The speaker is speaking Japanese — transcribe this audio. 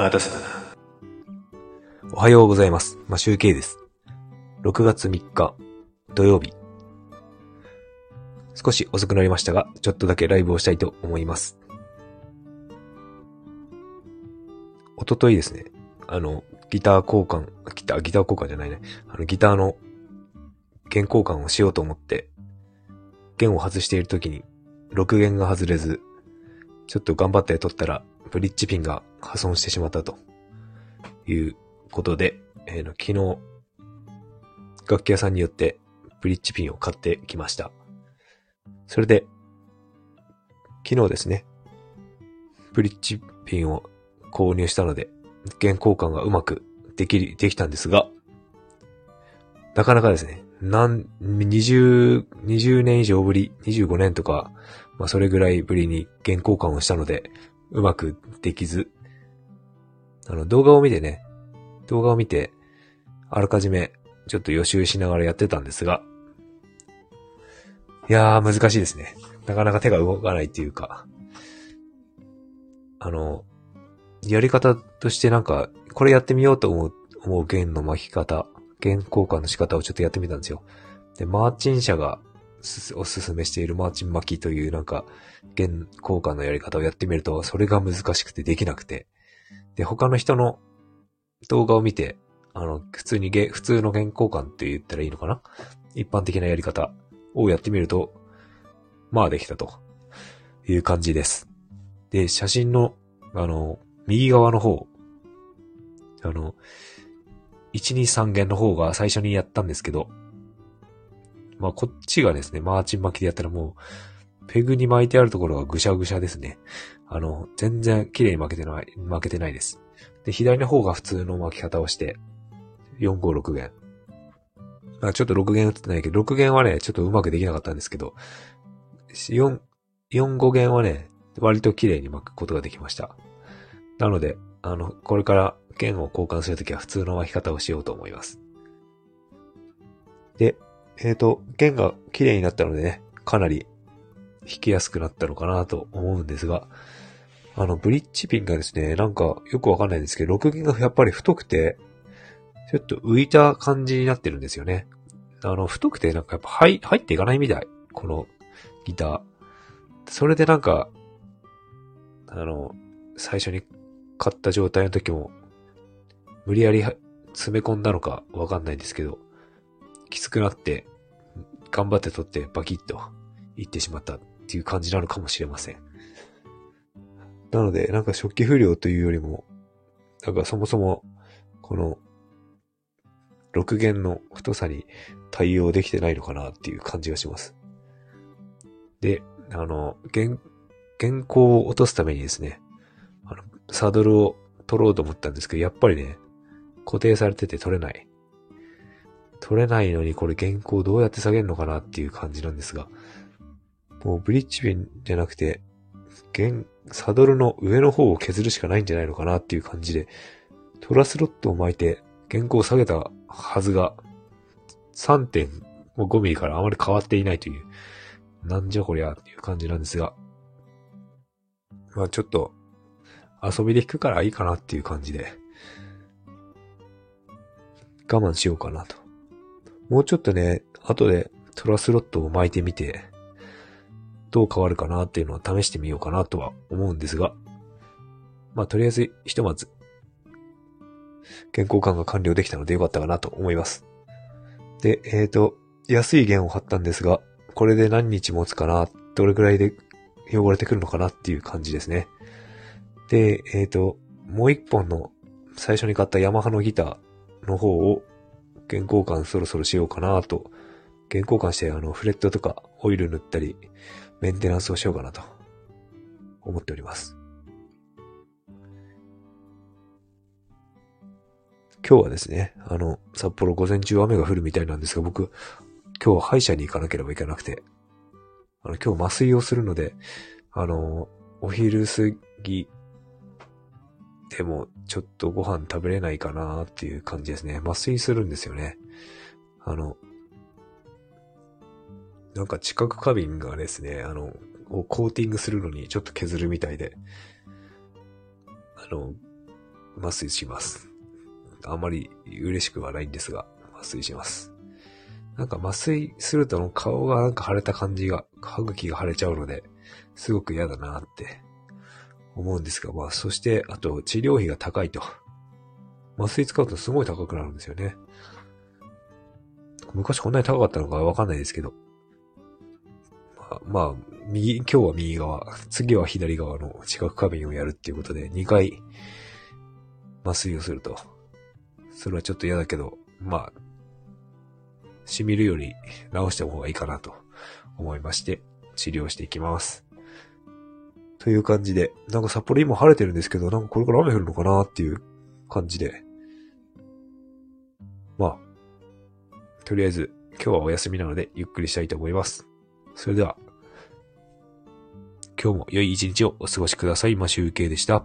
待たせたな。おはようございます。まあ、集計です。6月3日、土曜日。少し遅くなりましたが、ちょっとだけライブをしたいと思います。おとといですね、あの、ギター交換、ギター、ギター交換じゃないね。あの、ギターの弦交換をしようと思って、弦を外している時に、6弦が外れず、ちょっと頑張って取ったら、ブリッジピンが破損してしまったということで、えーの昨日、楽器屋さんによってブリッジピンを買ってきました。それで、昨日ですね、ブリッジピンを購入したので、弦交換がうまくできる、できたんですが、なかなかですね、なん、20、20年以上ぶり、25年とか、まあそれぐらいぶりに弦交換をしたので、うまくできず、あの動画を見てね、動画を見て、あらかじめちょっと予習しながらやってたんですが、いやー難しいですね。なかなか手が動かないっていうか、あの、やり方としてなんか、これやってみようと思う、思う弦の巻き方、弦交換の仕方をちょっとやってみたんですよ。で、マーチン社がおすすめしているマーチン巻きというなんか、弦交換のやり方をやってみると、それが難しくてできなくて。で、他の人の動画を見て、あの、普通に弦、普通の弦交換って言ったらいいのかな？一般的なやり方をやってみると、まあできたという感じです。で、写真の、あの、右側の方、あの、1、2、3弦の方が最初にやったんですけど、まあこっちがですね、マーチン巻きでやったらもう、ペグに巻いてあるところがぐしゃぐしゃですね。あの、全然綺麗に巻けてない、巻けてないです。で、左の方が普通の巻き方をして、4、5、6弦。まあちょっと6弦打ってないけど、6弦はね、ちょっとうまくできなかったんですけど、4、4、5弦はね、割と綺麗に巻くことができました。なので、あの、これから弦を交換するときは普通の巻き方をしようと思います。で、えっ、と、弦が綺麗になったのでね、かなり弾きやすくなったのかなと思うんですが、あの、ブリッジピンがですね、なんかよくわかんないんですけど、6弦がやっぱり太くて、ちょっと浮いた感じになってるんですよね。あの、太くてなんかやっぱ入入っていかないみたい。このギター。それでなんか、あの、最初に買った状態の時も、無理やり詰め込んだのかわかんないんですけど、きつくなって、頑張って取ってバキッといってしまったっていう感じなのかもしれません。なので、なんか初期不良というよりも、なんかそもそも、この、6弦の太さに対応できてないのかなっていう感じがします。で、あの、原、原稿を落とすためにですね、あの、サドルを取ろうと思ったんですけど、やっぱりね、固定されてて取れない。取れないのにこれ原稿どうやって下げるのかなっていう感じなんですが、もうブリッジピンじゃなくて、原、サドルの上の方を削るしかないんじゃないのかなっていう感じで、トラスロットを巻いて原稿を下げたはずが、3.5ミリからあまり変わっていないという、なんじゃこりゃっていう感じなんですが、まあちょっと、遊びで弾くからいいかなっていう感じで、我慢しようかなと。もうちょっとね、後でトラスロットを巻いてみて、どう変わるかなっていうのを試してみようかなとは思うんですが、まあとりあえずひとまず、健康感が完了できたのでよかったかなと思います。で、えっ、と、安い弦を貼ったんですが、これで何日持つかな、どれくらいで汚れてくるのかなっていう感じですね。で、えっ、と、もう一本の最初に買ったヤマハのギターの方を弦交換そろそろしようかなと、弦交換してあのフレットとかオイル塗ったり、メンテナンスをしようかなと。思っております。今日はですね、あの、札幌午前中雨が降るみたいなんですが、僕、今日は歯医者に行かなければいけなくて、あの、今日麻酔をするので、あの、お昼過ぎでもちょっとご飯食べれないかなっていう感じですね。麻酔するんですよね。あの、なんか知覚過敏がですね、あの、をコーティングするのにちょっと削るみたいで、あの、麻酔します。あんまり嬉しくはないんですが、麻酔します。なんか麻酔すると顔がなんか腫れた感じが、歯茎が腫れちゃうので、すごく嫌だなって思うんですが、まあそして、あと治療費が高いと。麻酔使うとすごい高くなるんですよね。昔こんなに高かったのかわかんないですけど。まあ、まあ、右、今日は右側、次は左側の知覚過敏をやるっていうことで、2回麻酔をすると。それはちょっと嫌だけど、まあ、染みるより治した方がいいかなと思いまして、治療していきます。という感じで、なんか札幌今晴れてるんですけど、なんかこれから雨降るのかなっていう感じで。まあ、とりあえず今日はお休みなのでゆっくりしたいと思います。それでは、今日も良い一日をお過ごしください。マシュウケイでした。